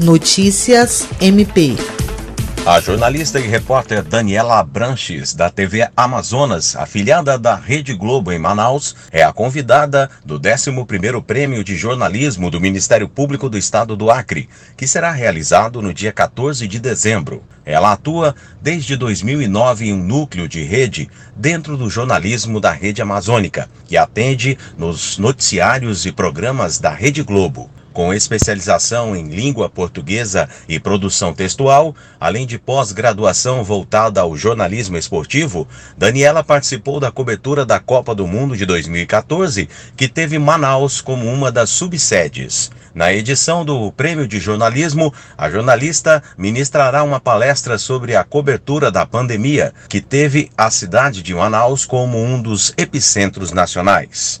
Notícias MP. A jornalista e repórter Daniela Abranches, da TV Amazonas, afiliada da Rede Globo em Manaus, é a convidada do 11º Prêmio de Jornalismo do Ministério Público do Estado do Acre, que será realizado no dia 14 de dezembro. Ela atua desde 2009 em um núcleo de rede dentro do jornalismo da Rede Amazônica, que atende nos noticiários e programas da Rede Globo. Com especialização em língua portuguesa e produção textual, além de pós-graduação voltada ao jornalismo esportivo, Daniela participou da cobertura da Copa do Mundo de 2014, que teve Manaus como uma das subsedes. Na edição do Prêmio de Jornalismo, a jornalista ministrará uma palestra sobre a cobertura da pandemia, que teve a cidade de Manaus como um dos epicentros nacionais.